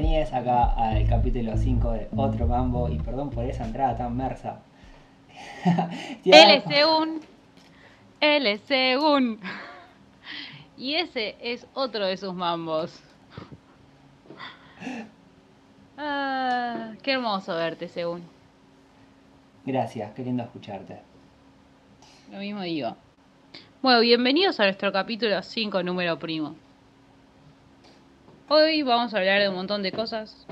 bienvenidos acá al capítulo 5 de Otro Mambo. Y perdón por esa entrada tan mersa. Él es según. Él es según. Y ese es otro de sus mambos. Ah, qué hermoso verte, según. Gracias, qué lindo escucharte. Lo mismo digo. Bueno, bienvenidos a nuestro capítulo 5, número primo. Hoy vamos a hablar de un montón de cosas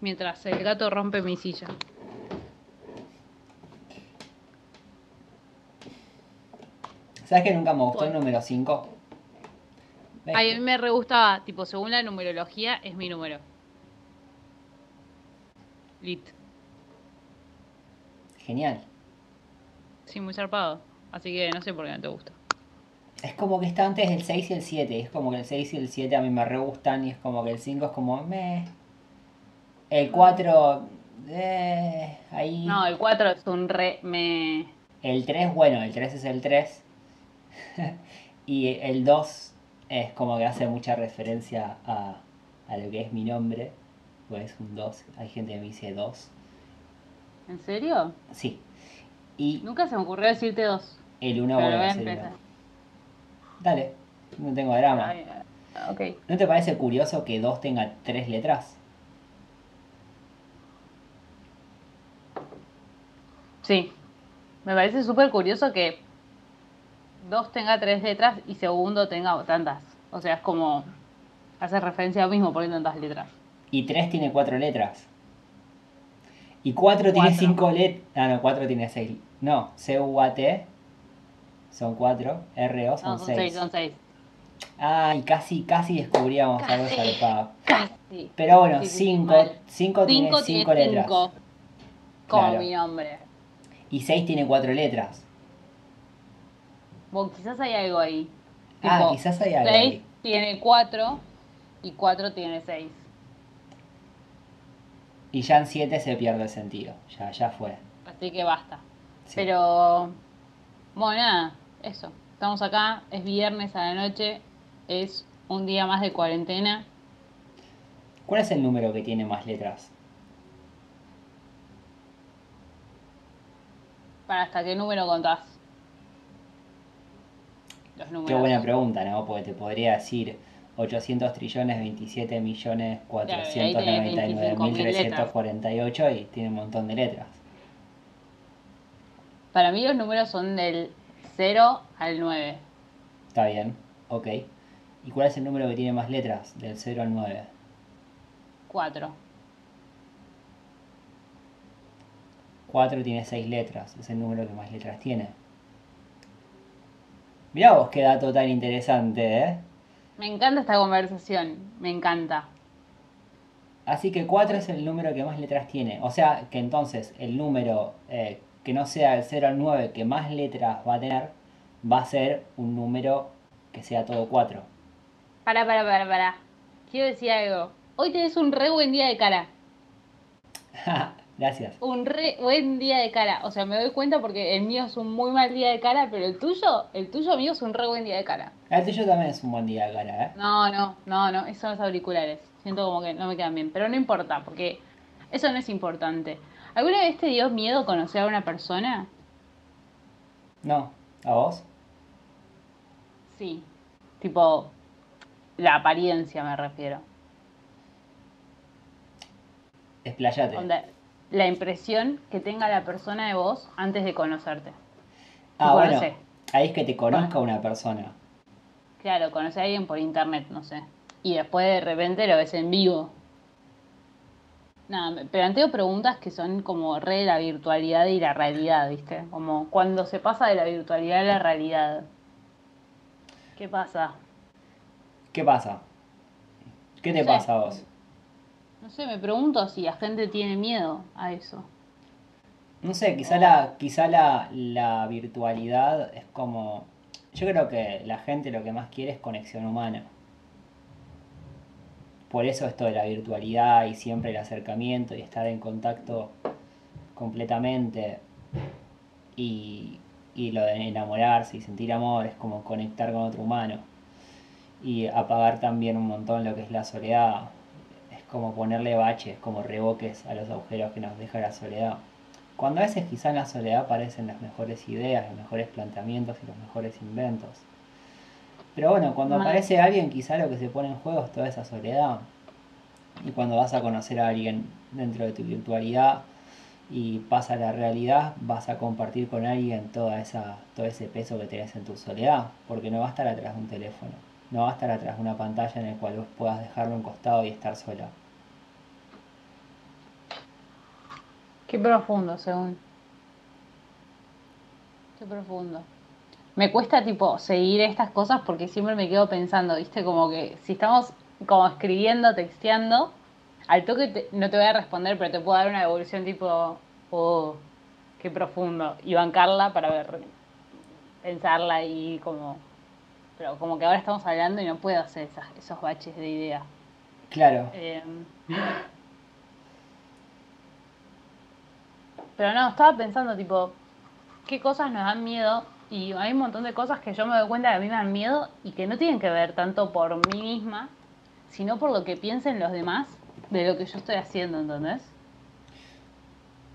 mientras el gato rompe mi silla. ¿Sabes que nunca me gustó el número 5? A mí me re gustaba, tipo, según la numerología, es mi número. Lit. Genial. Sí, muy zarpado. Así que no sé por qué no te gusta. Es como que está antes del 6 y el 7. Es como que el 6 y el 7 a mí me re gustan y es como que el 5 es como me. El 4. Eh, ahí. No, el 4 es un re me. El 3, bueno, el 3 es el 3. y el 2 es como que hace mucha referencia a, a lo que es mi nombre. Pues es un 2. Hay gente que me dice 2. ¿En serio? Sí. Y Nunca se me ocurrió decirte dos. el 1 Pero vuelve voy a a ser empezar. uno. Dale, no tengo drama. Ay, ok. ¿No te parece curioso que 2 tenga 3 letras? Sí. Me parece súper curioso que dos tenga tres letras y segundo tenga tantas. O sea, es como. Hace referencia a lo mismo por tantas letras. Y 3 tiene 4 letras. Y 4 tiene Cuatro. 5 letras. Ah, no, 4 tiene 6. No, C-U-A-T son 4. R-O son No, son 6. seis, son seis. Ay, casi, casi descubríamos algo zarpado. Casi. Pero bueno, Sí, sí, sí, 5 mal. cinco tiene Cinco 5 tiene letras. cinco. Como Claro. mi nombre. Y 6 tiene 4 letras. Bueno, quizás hay algo ahí. Ah, quizás hay algo seis ahí. tiene cuatro y cuatro tiene seis. Y ya en 7 se pierde el sentido. Ya, ya fue. Así que basta. Sí. Pero, bueno, nada, eso. Estamos acá, es viernes a la noche, es un día más de cuarentena. ¿Cuál es el número que tiene más letras? ¿Para hasta qué número contás? Los números. Qué buena pregunta, ¿no? Porque te podría decir 800 trillones 27 millones 499 mil 348 y tiene un montón de letras. Para mí los números son del 0 al 9. Está bien, ok. ¿Y cuál es el número que tiene más letras? Del 0 al 9. 4. 4 tiene 6 letras, es el número que más letras tiene. Mirá vos qué dato tan interesante, ¿eh? Me encanta esta conversación, me encanta. Así que 4 es el número que más letras tiene. O sea que entonces el número eh, que no sea el 0 al 9 que más letras va a tener, va a ser un número que sea todo 4. Para, para, para, para. Quiero decir algo. Hoy tenés un re buen día de cara. Gracias. Un re buen día de cara. O sea, me doy cuenta porque el mío es un muy mal día de cara, pero el tuyo, el tuyo mío es un re buen día de cara. El tuyo también es un buen día de cara, ¿eh? No, no, no, no, esos son los auriculares. Siento como que no me quedan bien, pero no importa, porque eso no es importante. ¿Alguna vez te dio miedo conocer a una persona? No, ¿a vos? Sí. Tipo, la apariencia me refiero. Onda, la impresión que tenga la persona de vos antes de conocerte. Ah, bueno, ahí es que te conozca una persona. Claro, conoces a alguien por internet, no sé. Y después de repente lo ves en vivo. Nada, me planteo preguntas que son como re de la virtualidad y la realidad, ¿viste? Como cuando se pasa de la virtualidad a la realidad. ¿Qué pasa? ¿Qué pasa? ¿Qué te pasa a vos? No sé, me pregunto si la gente tiene miedo a eso. No sé, quizá la, quizá la, la virtualidad es como. Yo creo que la gente lo que más quiere es conexión humana. Por eso esto de la virtualidad y siempre el acercamiento y estar en contacto completamente y, y lo de enamorarse y sentir amor es como conectar con otro humano y apagar también un montón lo que es la soledad. Es como ponerle baches, como reboques a los agujeros que nos deja la soledad. Cuando a veces quizá en la soledad aparecen las mejores ideas, los mejores planteamientos y los mejores inventos. Pero bueno, cuando Mal. aparece alguien quizá lo que se pone en juego es toda esa soledad. Y cuando vas a conocer a alguien dentro de tu virtualidad y pasa a la realidad, vas a compartir con alguien toda esa, todo ese peso que tenés en tu soledad, porque no va a estar atrás de un teléfono, no va a estar atrás de una pantalla en la cual vos puedas dejarlo a un costado y estar sola. Qué profundo, según. Qué profundo. Me cuesta, tipo, seguir estas cosas porque siempre me quedo pensando, ¿viste? Como que si estamos como escribiendo, texteando, al toque te- no te voy a responder, pero te puedo dar una devolución tipo, oh, qué profundo. Y bancarla para ver, pensarla y como... Pero como que ahora estamos hablando y no puedo hacer esas, esos baches de idea. Claro, Eh, pero no, estaba pensando, tipo, qué cosas nos dan miedo. Y hay un montón de cosas que yo me doy cuenta que a mí me dan miedo y que no tienen que ver tanto por mí misma, sino por lo que piensen los demás de lo que yo estoy haciendo, ¿entendés?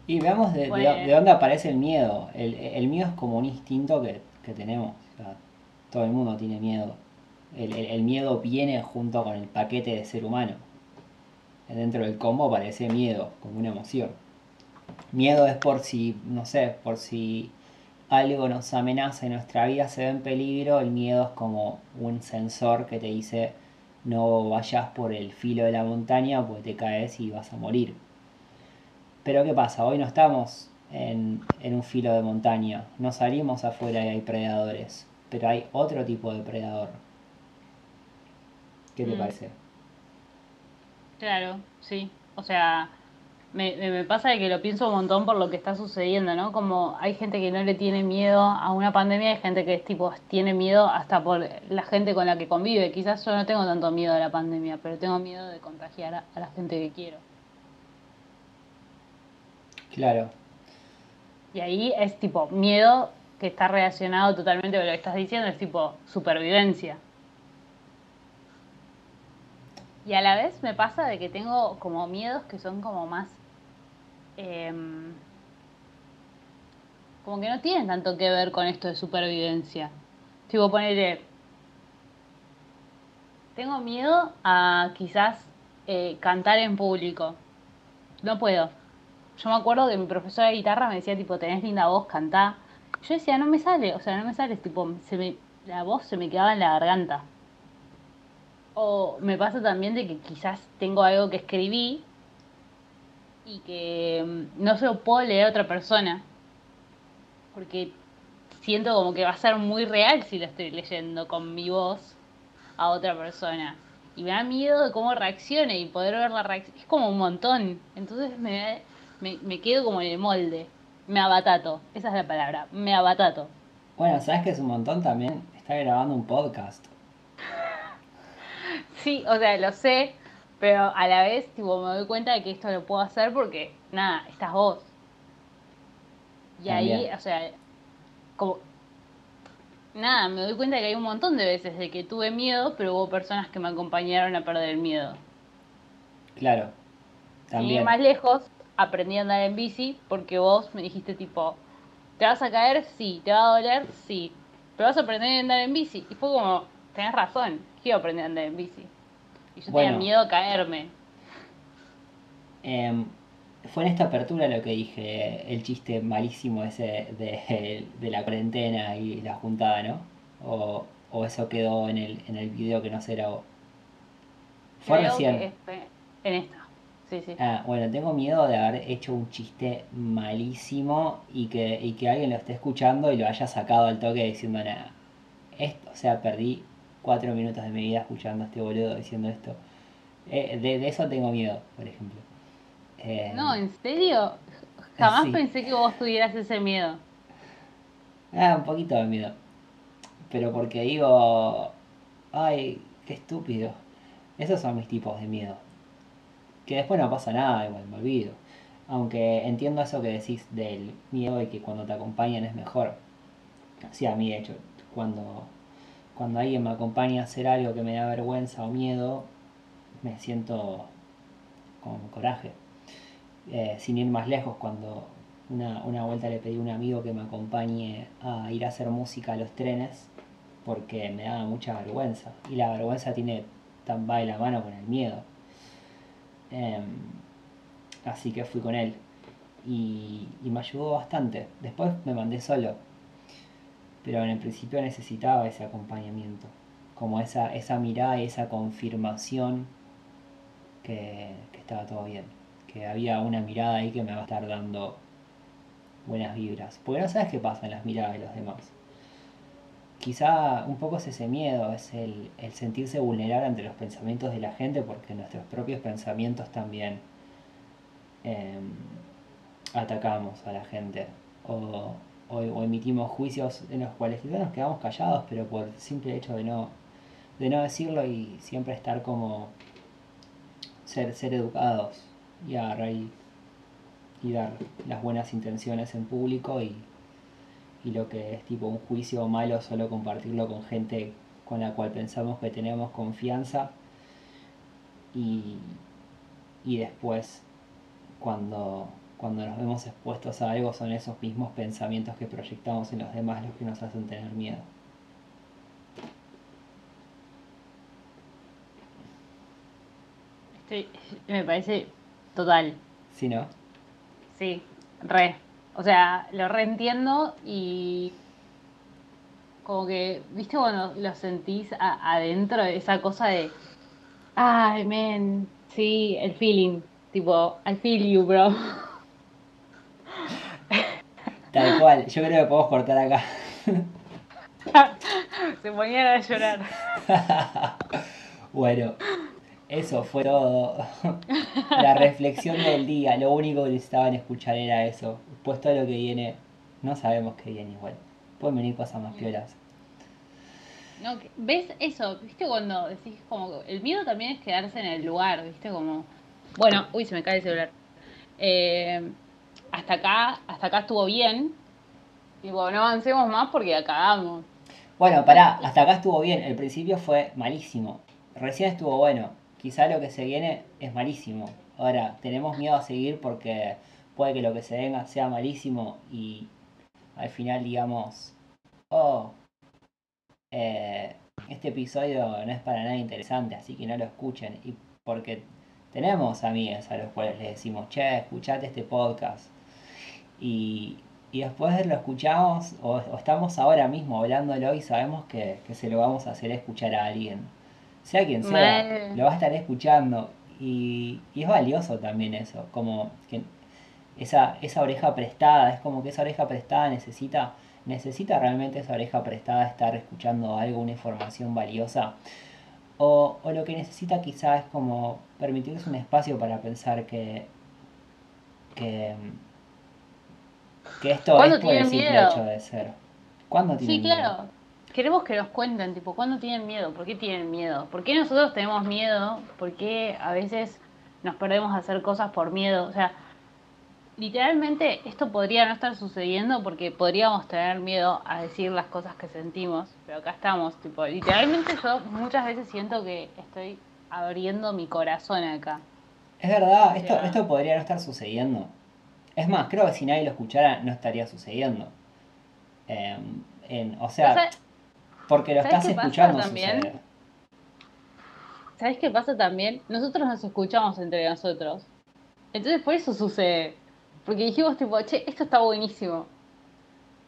Y veamos de, de- Bueno. de dónde aparece el miedo. El, el miedo es como un instinto que, que tenemos. o sea, todo el mundo tiene miedo. El, el- el miedo viene junto con el paquete de ser humano. Dentro del combo aparece miedo, como una emoción. Miedo es por si, no sé, por si algo nos amenaza y nuestra vida se ve en peligro. El miedo es como un sensor que te dice no vayas por el filo de la montaña porque te caes y vas a morir. Pero ¿qué pasa? Hoy no estamos en, en un filo de montaña, no salimos afuera y hay predadores, pero hay otro tipo de predador. ¿Qué te Mm. parece? Claro, sí. O sea, me, me pasa de que lo pienso un montón por lo que está sucediendo, ¿no? Como hay gente que no le tiene miedo a una pandemia, hay gente que es tipo, tiene miedo hasta por la gente con la que convive. Quizás yo no tengo tanto miedo a la pandemia, pero tengo miedo de contagiar a, a la gente que quiero. Claro, Y ahí es tipo miedo que está relacionado totalmente con lo que estás diciendo, es tipo supervivencia. Y a la vez me pasa de que tengo como miedos que son como más... em, como que no tienen tanto que ver con esto de supervivencia. Tipo, ponerle... Tengo miedo a quizás eh, cantar en público. No puedo. Yo me acuerdo que mi profesora de guitarra me decía, tipo, tenés linda voz, cantá. Yo decía, no me sale, o sea, no me sale, tipo, la voz se me quedaba en la garganta. O me pasa también de que quizás tengo algo que escribí y que mm, no se lo puedo leer a otra persona. Porque siento como que va a ser muy real si lo estoy leyendo con mi voz a otra persona. Y me da miedo de cómo reaccione y poder ver la reacción. Es como un montón. Entonces me, me, me quedo como en el molde. Me abatato. Esa es la palabra. Me abatato. bueno, ¿sabes que es un montón también? Está grabando un podcast. Sí, o sea, lo sé, pero a la vez, tipo, me doy cuenta de que esto lo puedo hacer porque, nada, estás vos. Y ahí, o sea, como, nada, me doy cuenta de que hay un montón de veces de que tuve miedo, pero hubo personas que me acompañaron a perder el miedo. Claro, Y también. más lejos, aprendí a andar en bici porque vos me dijiste, tipo, ¿te vas a caer? Sí. ¿Te va a doler? Sí. Pero vas a aprender a andar en bici. Y fue como, tenés razón, quiero aprender a andar en bici. Y yo Bueno. tenía miedo a caerme. Em, fue en esta apertura lo que dije, el chiste malísimo ese de, de la cuarentena y la juntada, ¿no? O, o eso quedó en el, en el video que no se grabó. Fue recién. en esta. Sí, sí. Ah, bueno, tengo miedo de haber hecho un chiste malísimo y que, y que alguien lo esté escuchando y lo haya sacado al toque diciendo nada. Esto, o sea, perdí cuatro minutos de mi vida escuchando a este boludo diciendo esto. Eh, de, eso tengo miedo, por ejemplo. Eh, no, ¿en serio? Jamás pensé que vos tuvieras ese miedo. Ah, un poquito de miedo. Pero porque digo, ay, qué estúpido. Esos son mis tipos de miedo. Que después no pasa nada, igual me olvido. Aunque entiendo eso que decís del miedo y que cuando te acompañan es mejor. Sí, a mí de hecho, cuando, cuando alguien me acompaña a hacer algo que me da vergüenza o miedo, me siento con coraje. Eh, sin ir más lejos, cuando una, una, vuelta le pedí a un amigo que me acompañe a ir a hacer música a los trenes, porque me daba mucha vergüenza. Y la vergüenza tiene tan va de la mano con el miedo. Em, así que fui con él. Y, y, me ayudó bastante. Después me mandé solo. Pero en el principio necesitaba ese acompañamiento. Como esa, esa mirada y esa confirmación que, estaba todo bien. Que había una mirada ahí que me va a estar dando buenas vibras. Porque no sabes qué pasa en las miradas de los demás quizá un poco es ese miedo, es el, sentirse vulnerable ante los pensamientos de la gente, porque nuestros propios pensamientos también em, atacamos a la gente o, emitimos juicios en los cuales quizás nos quedamos callados, pero por el simple hecho de no, de no decirlo y siempre estar como ser, ser educados y agarrar y dar las buenas intenciones en público y y lo que es tipo un juicio malo solo compartirlo con gente con la cual pensamos que tenemos confianza y, después cuando, cuando nos vemos expuestos a algo son esos mismos pensamientos que proyectamos en los demás los que nos hacen tener miedo. me parece total. ¿Sí, no? Sí, re. O sea, lo reentiendo y como que, ¿viste cuando lo sentís adentro de esa cosa de, ay, men, sí, el feeling, tipo, I feel you, bro. Tal cual, yo creo que podemos cortar acá. Se ponían a llorar. bueno, eso fue todo. La reflexión del día, lo único que necesitaban escuchar era eso pues todo lo que viene, no sabemos qué viene igual. Pueden venir cosas más piolas. No, ¿Ves eso? ¿Viste cuando decís como el miedo también es quedarse en el lugar, ¿viste? Como, bueno, uy, se me cae el celular. Eh, hasta acá, hasta acá estuvo bien. Y bueno, no avancemos más porque acabamos. Bueno, pará, hasta acá estuvo bien. El principio fue malísimo. Recién estuvo bueno. Quizá lo que se viene es malísimo. Ahora, tenemos miedo a seguir porque puede que lo que se venga sea malísimo y al final digamos, oh, eh, este episodio no es para nada interesante, así que no lo escuchen. Y porque tenemos amigas a los cuales les decimos, che, escuchate este podcast. Y, y después lo escuchamos o, estamos ahora mismo hablándolo y sabemos que, se lo vamos a hacer escuchar a alguien. Sea quien sea, lo va a estar escuchando. Y, y es valioso también eso, como que esa, esa oreja prestada, es como que esa oreja prestada necesita, necesita realmente esa oreja prestada estar escuchando algo, una información valiosa. O, o lo que necesita quizás es como permitirse un espacio para pensar que, que, que esto es por el simple hecho de ser. ¿Cuándo tienen Sí, claro. Queremos que nos cuenten, tipo, ¿cuándo tienen miedo? ¿Por qué tienen miedo? ¿Por qué nosotros tenemos miedo? ¿Por qué a veces nos perdemos a hacer cosas por miedo? O sea, literalmente esto podría no estar sucediendo porque podríamos tener miedo a decir las cosas que sentimos, pero acá estamos, tipo, literalmente yo muchas veces siento que estoy abriendo mi corazón acá. Es verdad, esto, esto podría no estar sucediendo. Es más, creo que si nadie lo escuchara no estaría sucediendo. Em, o, sea, porque lo estás escuchando también? ¿Sabes qué pasa también? Nosotros nos escuchamos entre nosotros Entonces por eso sucede. Porque dijimos tipo, che, esto está buenísimo.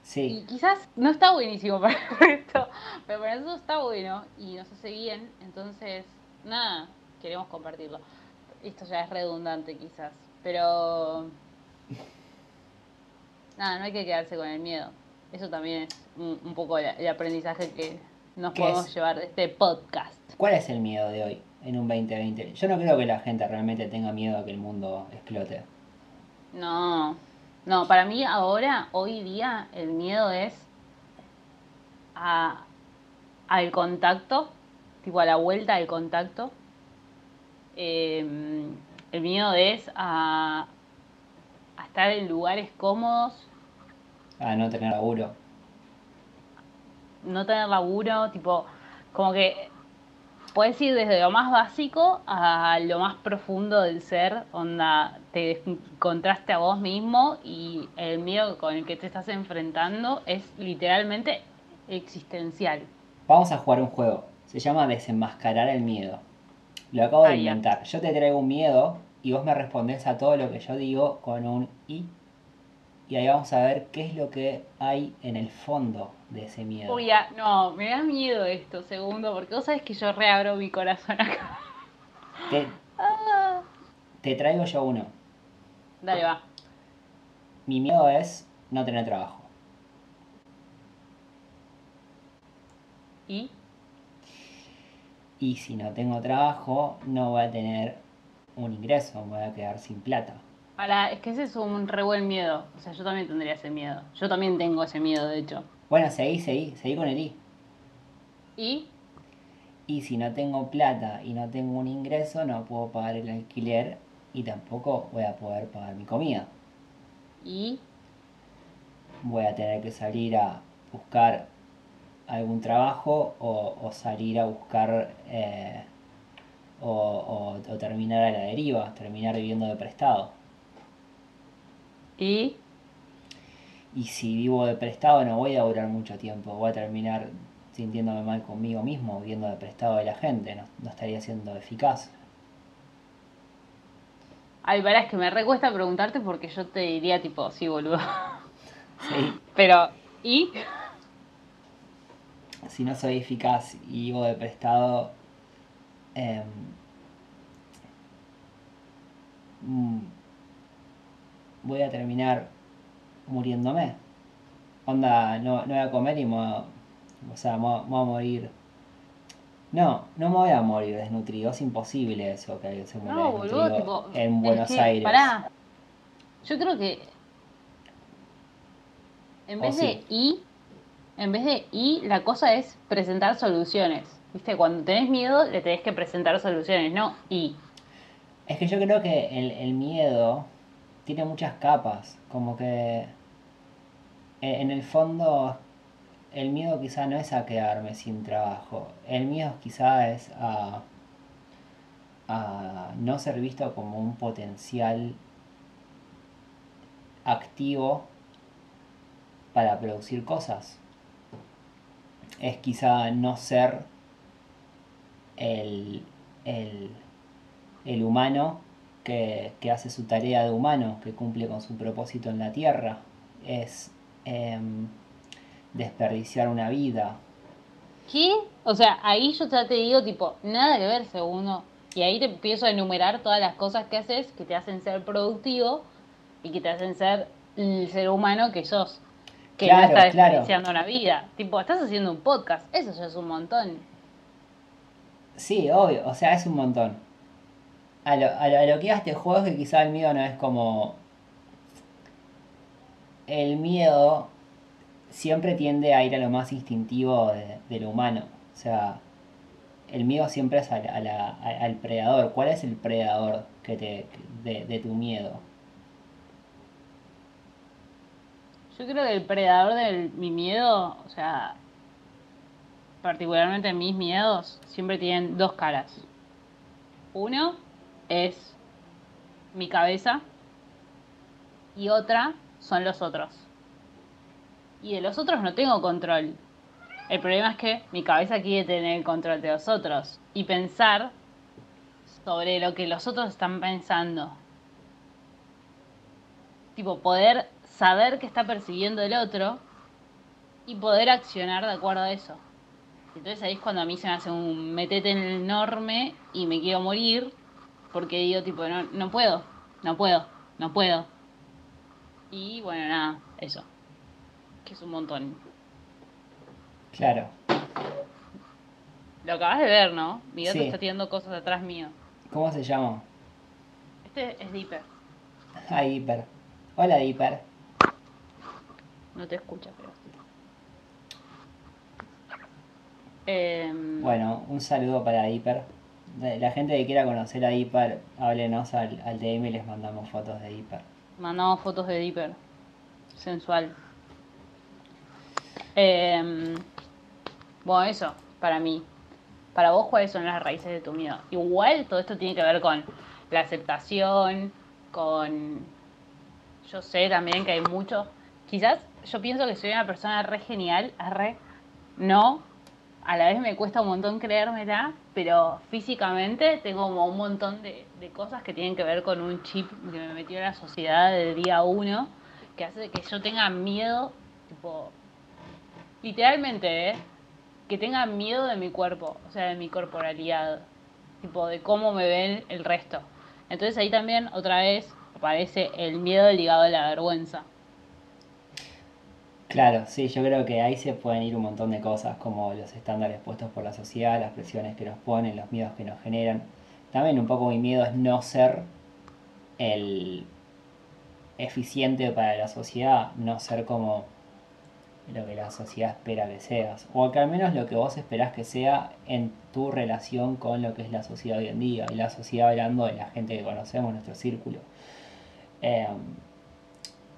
Y Sí, quizás no está buenísimo para el resto, pero para nosotros está bueno y nos hace bien. Entonces, nada, queremos compartirlo. Esto ya es redundante quizás, pero... Nada, no hay que quedarse con el miedo. Eso también es un, un poco el, el aprendizaje que nos ¿Qué podemos es? llevar de este podcast. ¿cuál es el miedo de hoy en un 2020? Yo no creo que la gente realmente tenga miedo a que el mundo explote. No, no, para mí ahora, hoy día, el miedo es a, al contacto, tipo a la vuelta del contacto. Eh, el miedo es a, a estar en lugares cómodos, A no tener laburo. no tener laburo, tipo, como que puedes ir desde lo más básico a lo más profundo del ser, onda, te encontraste a vos mismo y el miedo con el que te estás enfrentando es literalmente existencial. Vamos a jugar un juego. Se llama desenmascarar el miedo. Lo acabo de Ah, ya. inventar. Yo te traigo un miedo y vos me respondés a todo lo que yo digo con un y. Y ahí vamos a ver qué es lo que hay en el fondo de ese miedo. Uy, ya, no, me da miedo esto, segundo, porque vos sabés que yo reabro mi corazón acá. Te, Ah. te traigo yo uno. Dale, va. Mi miedo es no tener trabajo. ¿Y? Y si no tengo trabajo, no voy a tener un ingreso, me voy a quedar sin plata. Ahora, es que ese es un re buen miedo. O sea, yo también tendría ese miedo. Yo también tengo ese miedo, de hecho. Bueno, seguí, seguí, seguí con el i. ¿Y? Y si no tengo plata y no tengo un ingreso, no puedo pagar el alquiler y tampoco voy a poder pagar mi comida. ¿Y? Voy a tener que salir a buscar algún trabajo o, o salir a buscar eh, o, o- o terminar a la deriva, terminar viviendo de prestado. ¿Y? Y si vivo de prestado no voy a durar mucho tiempo, voy a terminar sintiéndome mal conmigo mismo, viviendo de prestado de la gente, no, no estaría siendo eficaz. Ay, pará, es que me recuesta preguntarte porque yo te diría tipo, sí, boludo. Sí. Pero, ¿y? si no soy eficaz y vivo de prestado, mm, voy a terminar muriéndome. Onda, no, no voy a comer y me voy a, o sea, me voy a- me voy a morir. No, no me voy a morir desnutrido, es imposible eso, que alguien se muera No, boludo, desnutrido tipo. en Buenos que, Aires. Pará. Yo creo que. En vez de y, en vez de y, la cosa es presentar soluciones. ¿Viste? Cuando tenés miedo, le tenés que presentar soluciones, no y. Es que yo creo que el, el miedo tiene muchas capas, como que eh, en el fondo el miedo quizá no es a quedarme sin trabajo, el miedo quizá es a, a no ser visto como un potencial activo para producir cosas. Es quizá no ser el, el, el humano que, que hace su tarea de humano, que cumple con su propósito en la tierra. Es em, desperdiciar una vida. ¿Qué? O sea, ahí yo ya te digo, tipo, nada que ver, segundo. Y ahí te empiezo a enumerar todas las cosas que haces que te hacen ser productivo y que te hacen ser el ser humano que sos. Que no Claro, estás claro. desperdiciando una vida. Tipo, estás haciendo un podcast. Eso ya es un montón. Sí, obvio, o sea, es un montón. A lo, a lo, que iba este juego es que quizá el miedo no es como... El miedo siempre tiende a ir a lo más instintivo de, lo humano. O sea, el miedo siempre es a- al predador. ¿Cuál es el predador que te, de, de tu miedo? Yo creo que el predador de mi miedo, o sea, particularmente mis miedos, siempre tienen dos caras. Uno es mi cabeza y otra son los otros. Y de los otros no tengo control. El problema es que mi cabeza quiere tener el control de los otros y pensar sobre lo que los otros están pensando. tipo, poder saber qué está percibiendo el otro y poder accionar de acuerdo a eso. Entonces ahí es cuando a mí se me hace un metete enorme y me quiero morir porque digo tipo, no, no puedo, no puedo, no puedo. Y bueno, nada, eso. Que es un montón. Claro. Lo acabas de ver, ¿no? Mi gato Sí. está tirando cosas atrás mío. ¿Cómo se llama? Este es Dipper. Ah, Hiper. Hola, Hiper. No te escucha, pero. Em, Bueno, un saludo para Hiper. De- La gente que quiera conocer a Hiper, háblenos al, al DM y les mandamos fotos de Hiper. Mandamos fotos de Dipper. Sensual. Em, bueno, eso, para mí. Para vos, ¿cuáles son las raíces de tu miedo? Igual todo esto tiene que ver con la aceptación, con... Yo sé también que hay mucho... Quizás yo pienso que soy una persona re genial, re... No, a la vez me cuesta un montón creérmela, pero físicamente tengo como un montón de, cosas que tienen que ver con un chip que me metió en la sociedad de día uno, que hace que yo tenga miedo, tipo, literalmente, ¿eh? que tenga miedo de mi cuerpo, o sea, de mi corporalidad, tipo, de cómo me ven el resto. Entonces ahí también otra vez aparece el miedo ligado a la vergüenza. Claro, sí, yo creo que ahí se pueden ir un montón de cosas, como los estándares puestos por la sociedad, las presiones que nos ponen, los miedos que nos generan. También un poco mi miedo es no ser el eficiente para la sociedad, no ser como lo que la sociedad espera que seas, o que al menos lo que vos esperás que sea en tu relación con lo que es la sociedad hoy en día, y la sociedad hablando de la gente que conocemos, nuestro círculo. Eh,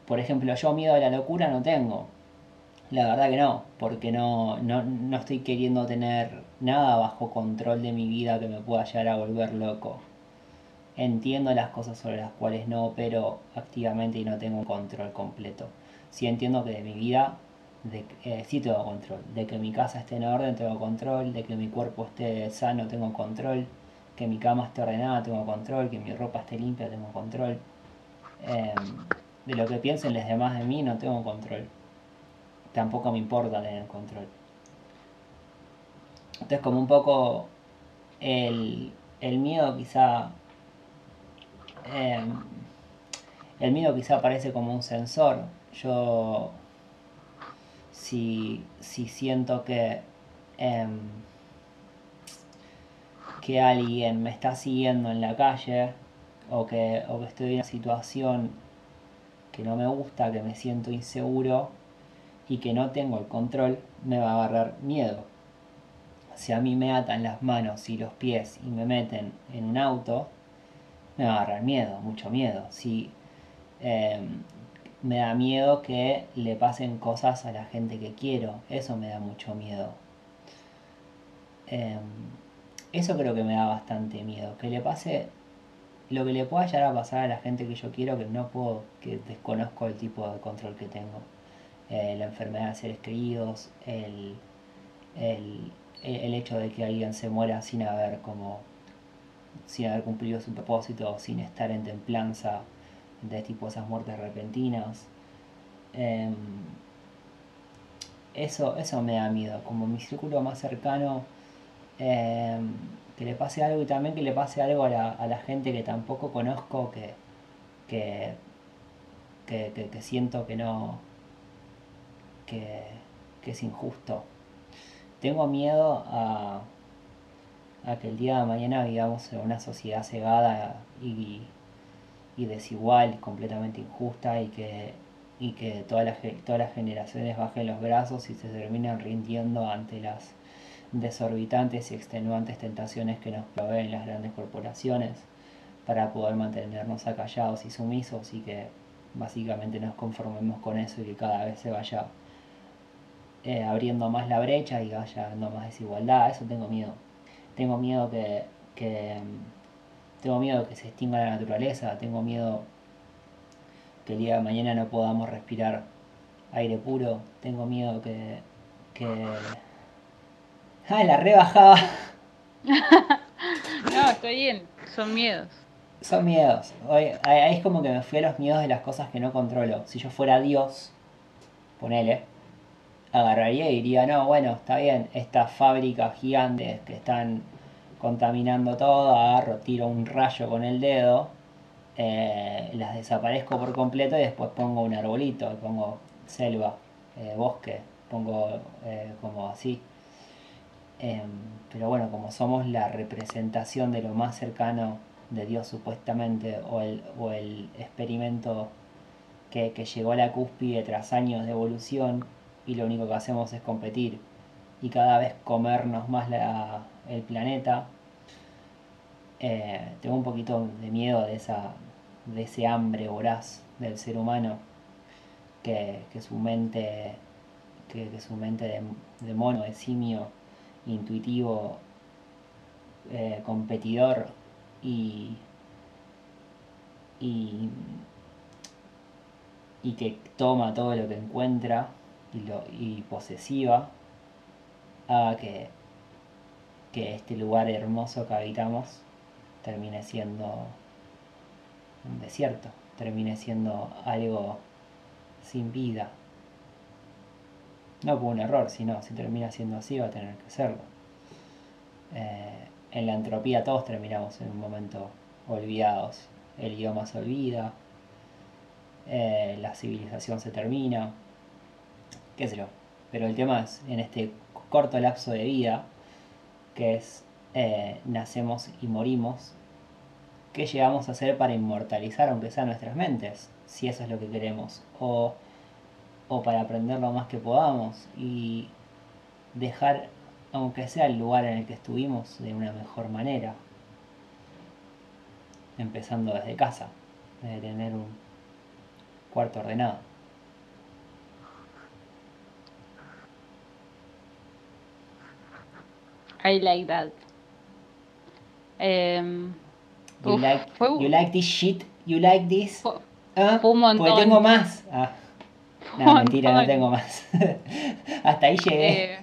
por ejemplo, yo miedo a la locura no tengo. La verdad que no, porque no, no, no estoy queriendo tener nada bajo control de mi vida que me pueda llegar a volver loco. Entiendo las cosas sobre las cuales no opero activamente y no tengo control completo. Sí entiendo que de mi vida de, eh, sí tengo control. De que mi casa esté en orden tengo control. De que mi cuerpo esté sano tengo control. Que mi cama esté ordenada tengo control. Que mi ropa esté limpia tengo control. Eh, de lo que piensen los demás de mí no tengo control. Tampoco me importa tener control. Entonces como un poco el, el miedo quizá... eh, el miedo quizá parece como un sensor. Yo si, si siento que, em, que alguien me está siguiendo en la calle o que, o que estoy en una situación que no me gusta, que me siento inseguro y que no tengo el control, me va a agarrar miedo. Si a mí me atan las manos y los pies y me meten en un auto, me va a agarrar miedo, mucho miedo. Si em, me da miedo que le pasen cosas a la gente que quiero. Eso me da mucho miedo. Eh, eso creo que me da bastante miedo. Que le pase lo que le pueda llegar a pasar a la gente que yo quiero, que no puedo, que desconozco el tipo de control que tengo. Eh, la enfermedad de seres queridos, el, el, el hecho de que alguien se muera sin haber como sin haber cumplido su propósito, sin estar en templanza, de tipo esas muertes repentinas. Eh, eso, eso me da miedo, como mi círculo más cercano, eh, que le pase algo y también que le pase algo a la, a la gente que tampoco conozco, que, que, que, que siento que no, que, es injusto. Tengo miedo a, a que el día de mañana vivamos en una sociedad cegada y, y desigual, completamente injusta y que, y que todas, las, ge- todas las generaciones bajen los brazos y se terminen rindiendo ante las desorbitantes y extenuantes tentaciones que nos proveen las grandes corporaciones para poder mantenernos acallados y sumisos y que básicamente nos conformemos con eso y que cada vez se vaya eh, abriendo más la brecha y vaya dando más desigualdad. Eso tengo miedo. Tengo miedo que, que tengo miedo que se extinga la naturaleza, tengo miedo que el día de mañana no podamos respirar aire puro, tengo miedo que... que... ¡Ah, la rebajaba! No, estoy bien, son miedos. Son miedos. Hoy, ahí es como que me fui a los miedos de las cosas que no controlo. Si yo fuera Dios, ponele, agarraría y diría, no, bueno, está bien, estas fábricas gigantes que están contaminando todo, agarro, tiro un rayo con el dedo, eh, las desaparezco por completo y después pongo un arbolito, pongo selva, eh, bosque, pongo eh, como así. Em, pero bueno, como somos la representación de lo más cercano de Dios supuestamente, o el, o el experimento que, que llegó a la cúspide tras años de evolución, y lo único que hacemos es competir y cada vez comernos más la, el planeta. Eh, tengo un poquito de miedo de, esa, de ese hambre voraz del ser humano que, su mente, que, su mente de, mono, de simio, intuitivo, eh, competidor y, y, y que toma todo lo que encuentra y, posesiva haga que, que este lugar hermoso que habitamos termine siendo un desierto, termine siendo algo sin vida. No por un error, sino si termina siendo así va a tener que serlo. Eh, en la entropía todos terminamos en un momento olvidados. El idioma se olvida, eh, la civilización se termina, qué sé. Pero el tema es, en este corto lapso de vida, que es eh, nacemos y morimos, ¿qué llegamos a hacer para inmortalizar, aunque sea nuestras mentes? Si eso es lo que queremos. O, o para aprender lo más que podamos y dejar, aunque sea el lugar en el que estuvimos, de una mejor manera. Empezando desde casa, de tener un cuarto ordenado. I like that. Um, you, uf, like, fue, you like this shit? You like this? Fue, ¿Ah? fue un montón. Porque tengo más. Ah. No, mentira, no tengo más. hasta ahí llegué. Eh,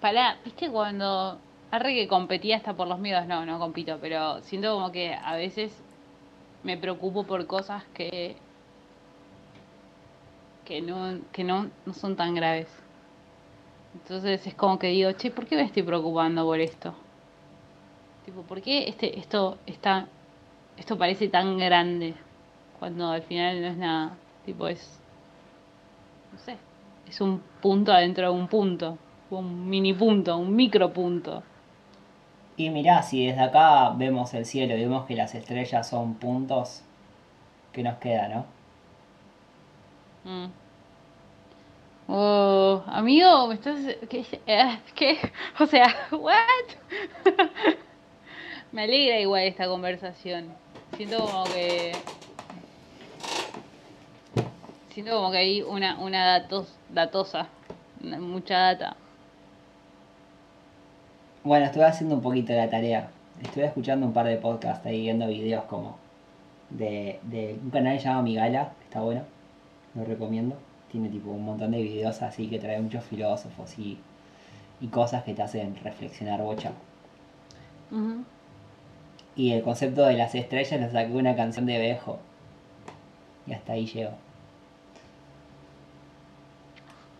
pará, ¿viste cuando... Arre que competía hasta por los miedos, no, no compito, pero siento como que a veces me preocupo por cosas que que no, que no, no son tan graves. Entonces es como que digo, che, ¿por qué me estoy preocupando por esto? Tipo, ¿por qué este, esto está, esto parece tan grande cuando al final no es nada? Tipo, es, no sé, es un punto adentro de un punto, un mini punto, un micro punto. Y mirá, si desde acá vemos el cielo y vemos que las estrellas son puntos, ¿qué nos queda, no? Mm. Oh, amigo, me estás... Eh, ¿Qué? O sea, ¿what? me alegra igual esta conversación. Siento como que... Siento como que hay una, una datos, datosa, mucha data. Bueno, estuve haciendo un poquito la tarea. Estuve escuchando un par de podcasts ahí, viendo videos como de, de un canal llamado Migala, está bueno, lo recomiendo tiene tipo un montón de videos así que trae muchos filósofos y, cosas que te hacen reflexionar bocha. Y el concepto de las estrellas lo saqué una canción de Bejo. Y hasta ahí llego.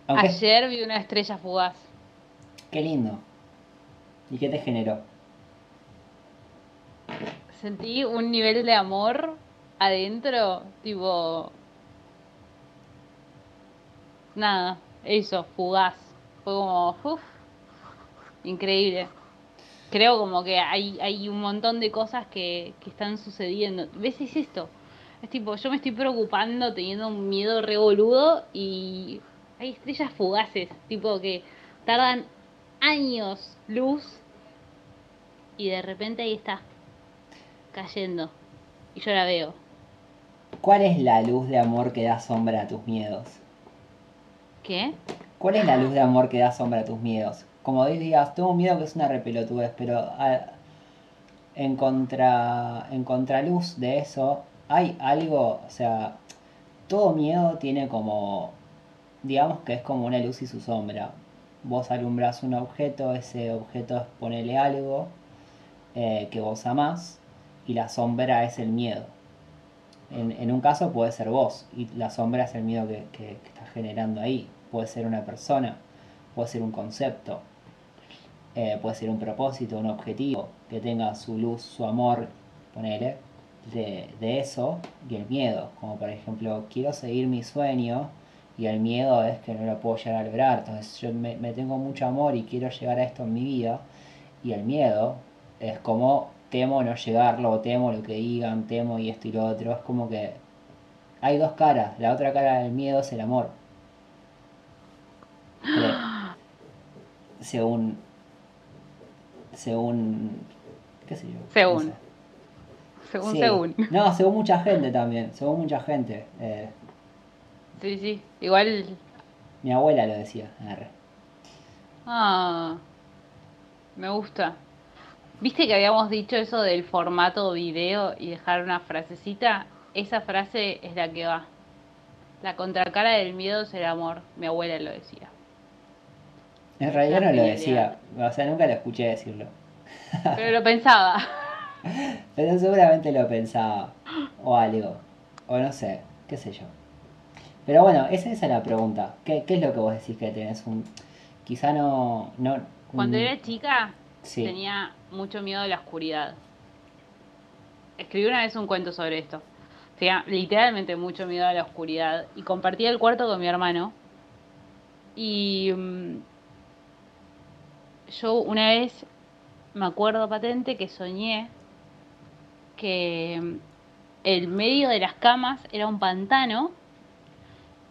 Ayer vi una estrella fugaz. Qué lindo. ¿Y qué te generó? Sentí un nivel de amor adentro, tipo, nada, eso, fugaz. Fue como, uff, increíble. Creo como que hay, hay un montón de cosas que, que están sucediendo. ¿Ves? Es esto. Es tipo, yo me estoy preocupando, teniendo un miedo revoludo y hay estrellas fugaces, tipo que tardan años luz y de repente ahí está, cayendo. Y yo la veo. ¿Cuál es la luz de amor que da sombra a tus miedos? ¿Cuál es la luz de amor que da sombra a tus miedos? Como digas, tengo miedo que es una repelotudez, pero en, contra, en contraluz de eso, hay algo, o sea, todo miedo tiene como, digamos que es como una luz y su sombra. Vos alumbras un objeto, ese objeto es ponerle algo eh, que vos amás, y la sombra es el miedo. En, un caso puede ser vos y la sombra es el miedo que estás generando ahí. Puede ser una persona, puede ser un concepto, eh, puede ser un propósito, un objetivo, que tenga su luz, su amor, ponele, de, de, eso y el miedo. Como por ejemplo, quiero seguir mi sueño y el miedo es que no lo puedo llegar a lograr. Entonces yo me, me tengo mucho amor y quiero llegar a esto en mi vida y el miedo es como temo no llegarlo, temo lo que digan, temo y esto y lo otro. Es como que hay dos caras. La otra cara del miedo es el amor. Según según qué sé yo según. según según. No según mucha gente también según mucha gente eh. sí sí igual. Mi abuela lo decía ah me gusta. Viste que habíamos dicho eso del formato video y dejar una frasecita esa frase es la que va. La contracara del miedo es el amor mi abuela lo decía en realidad no lo decía, o sea, nunca lo escuché decirlo. Pero lo pensaba. Pero seguramente lo pensaba, o algo, o no sé, qué sé yo. Pero bueno, esa, es la pregunta. ¿Qué, es lo que vos decís que tenés un... Quizá no... no Cuando era chica tenía mucho miedo a la oscuridad. Escribí una vez un cuento sobre esto. Tenía literalmente mucho miedo a la oscuridad. Y compartía el cuarto con mi hermano. Y mm, yo una vez me acuerdo patente que soñé que mm, el medio de las camas era un pantano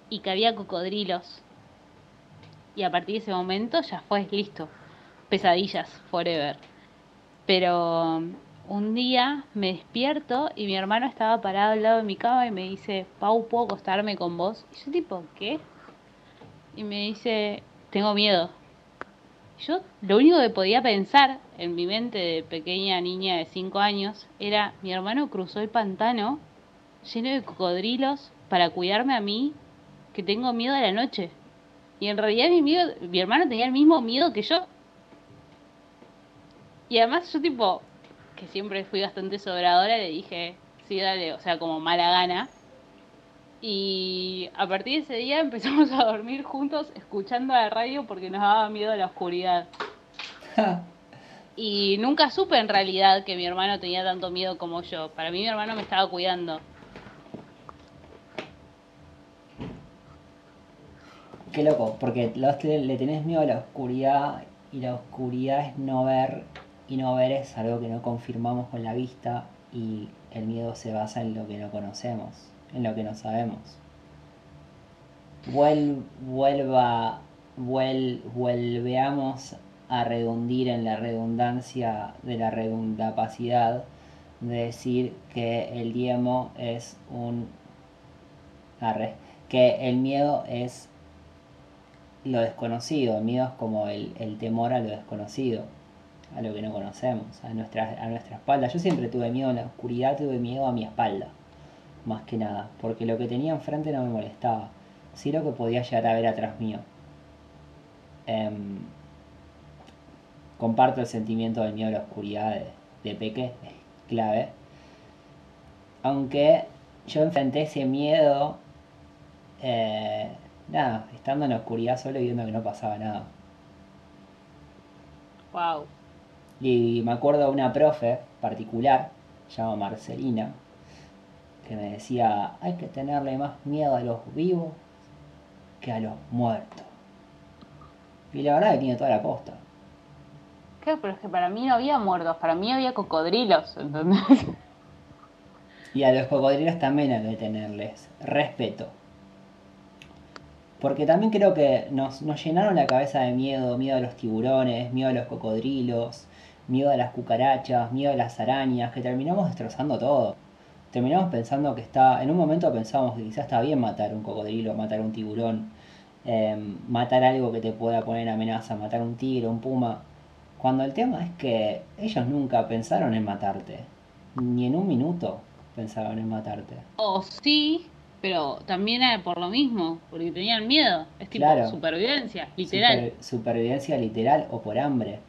y que había cocodrilos. Y a partir de ese momento ya fue listo. Pesadillas, forever. Pero mm, un día me despierto y mi hermano estaba parado al lado de mi cama y me dice, Pau, ¿puedo acostarme con vos? Y yo tipo, ¿qué? Y me dice, tengo miedo. Yo lo único que podía pensar en mi mente de pequeña niña de 5 años era mi hermano cruzó el pantano lleno de cocodrilos para cuidarme a mí que tengo miedo a la noche. Y en realidad mi, miedo, mi hermano tenía el mismo miedo que yo. Y además yo tipo, que siempre fui bastante sobradora, le dije, sí, dale, o sea, como mala gana. Y a partir de ese día empezamos a dormir juntos escuchando la radio porque nos daba miedo la oscuridad. y nunca supe en realidad que mi hermano tenía tanto miedo como yo. Para mí mi hermano me estaba cuidando. Qué loco, porque le tenés miedo a la oscuridad y la oscuridad es no ver y no ver es algo que no confirmamos con la vista y el miedo se basa en lo que no conocemos en lo que no sabemos. vuelva, vuel, vuelveamos a redundir en la redundancia de la redundapacidad de decir que el diemo es un arre, que el miedo es lo desconocido, el miedo es como el, el, temor a lo desconocido, a lo que no conocemos, a nuestra, a nuestra espalda. Yo siempre tuve miedo en la oscuridad, tuve miedo a mi espalda más que nada, porque lo que tenía enfrente no me molestaba, sí lo que podía llegar a ver atrás mío. Em, comparto el sentimiento del miedo a la oscuridad de, Peque, es clave. Aunque yo enfrenté ese miedo, eh, nada, estando en la oscuridad solo y viendo que no pasaba nada. Wow. Y me acuerdo de una profe particular, llamada Marcelina, que me decía, hay que tenerle más miedo a los vivos que a los muertos. Y la verdad que tiene toda la costa. Claro, pero es que para mí no había muertos, para mí había cocodrilos, ¿entendés? Y a los cocodrilos también hay que tenerles respeto. Porque también creo que nos, nos llenaron la cabeza de miedo, miedo a los tiburones, miedo a los cocodrilos, miedo a las cucarachas, miedo a las arañas, que terminamos destrozando todo terminamos pensando que está, en un momento pensamos que quizás está bien matar un cocodrilo, matar un tiburón, em, matar algo que te pueda poner amenaza, matar un tigre, un puma, cuando el tema es que ellos nunca pensaron en matarte, ni en un minuto pensaron en matarte. O sí, pero también era por lo mismo, porque tenían miedo, es tipo supervivencia, literal. supervivencia literal o por hambre.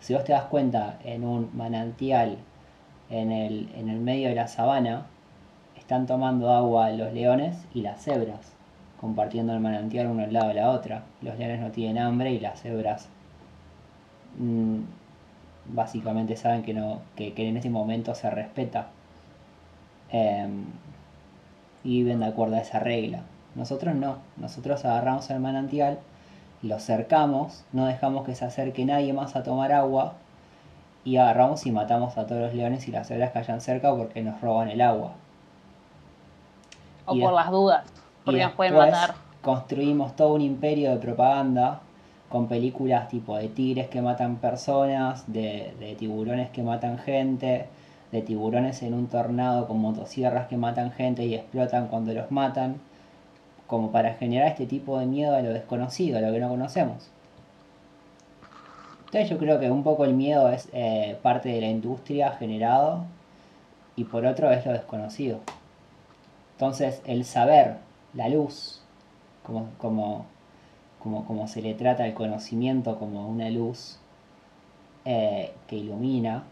Si vos te das cuenta en un manantial en el, en el medio de la sabana están tomando agua los leones y las cebras, compartiendo el manantial uno al lado de la otra. Los leones no tienen hambre y las cebras mm, básicamente saben que, no, que, en ese momento se respeta em, y viven de acuerdo a esa regla. Nosotros no, nosotros agarramos el manantial, lo cercamos, no dejamos que se acerque nadie más a tomar agua y agarramos y matamos a todos los leones y las cebras que hayan cerca porque nos roban el agua. O por las dudas, porque nos pueden matar. Construimos todo un imperio de propaganda con películas tipo de tigres que matan personas, de, de tiburones que matan gente, de tiburones en un tornado con motosierras que matan gente y explotan cuando los matan, como para generar este tipo de miedo a lo desconocido, a lo que no conocemos. Entonces yo creo que un poco el miedo es eh, parte de la industria generado y por otro es lo desconocido. Entonces el saber, la luz, como, como, como, como se le trata el conocimiento como una luz eh, que ilumina,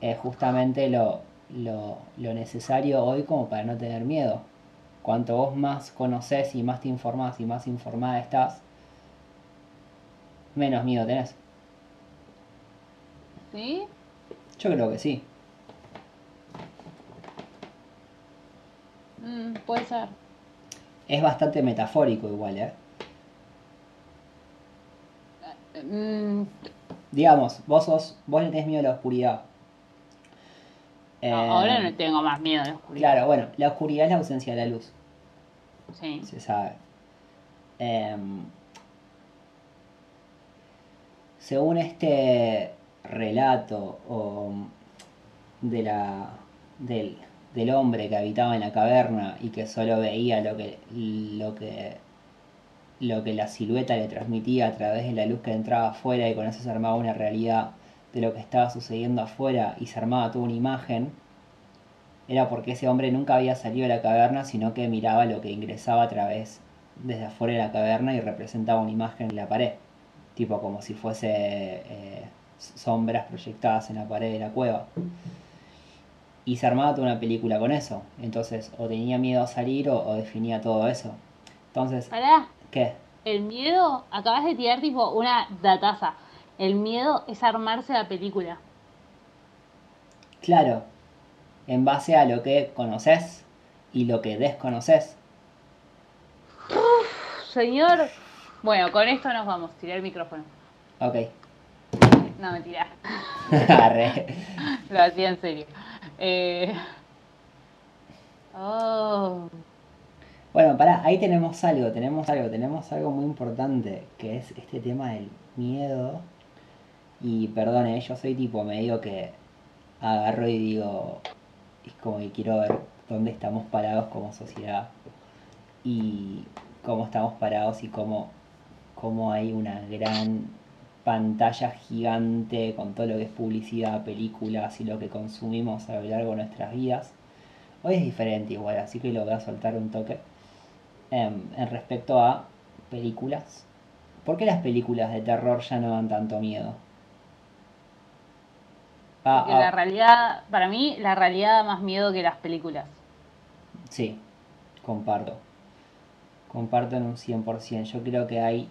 es justamente lo, lo, necesario hoy como para no tener miedo. Cuanto vos más conoces y más te informás y más informada estás, menos miedo tenés. ¿Sí? Yo creo que sí. Mm, puede ser. Es bastante metafórico igual, ¿eh? Mm. Digamos, vos sos, vos le tenés miedo a la oscuridad. ahora eh, no tengo más miedo a la oscuridad. Claro, bueno, la oscuridad es la ausencia de la luz. Sí. Se sabe. Em, según este relato o de la, del, del, hombre que habitaba en la caverna y que solo veía lo que, lo que lo que la silueta le transmitía a través de la luz que entraba afuera y con eso se armaba una realidad de lo que estaba sucediendo afuera y se armaba toda una imagen, era porque ese hombre nunca había salido de la caverna, sino que miraba lo que ingresaba a través desde afuera de la caverna y representaba una imagen en la pared, tipo como si fuese eh, sombras proyectadas en la pared de la cueva. Y se armaba toda una película con eso. Entonces, o tenía miedo a salir o, definía todo eso. Entonces, ¿Qué? El miedo, acabas de tirar tipo una dataza. El miedo es armarse la película. Claro, en base a lo que conoces y lo que desconoces. señor. Bueno, con esto nos vamos. Tirar el micrófono. Ok. No, mentira. Arre. Lo hacía en serio. Eh... Oh. Bueno, pará, ahí tenemos algo, tenemos algo, tenemos algo muy importante, que es este tema del miedo. Y perdone, yo soy tipo medio que agarro y digo, es como que quiero ver dónde estamos parados como sociedad y cómo estamos parados y cómo, cómo hay una gran pantalla gigante con todo lo que es publicidad, películas y lo que consumimos a lo largo de nuestras vidas. Hoy es diferente igual, así que lo voy a soltar un toque en, respecto a películas. ¿Por qué las películas de terror ya no dan tanto miedo? Ah, Porque la ah. realidad, para mí, la realidad da más miedo que las películas. Sí, comparto. Comparto en un 100%. Yo creo que hay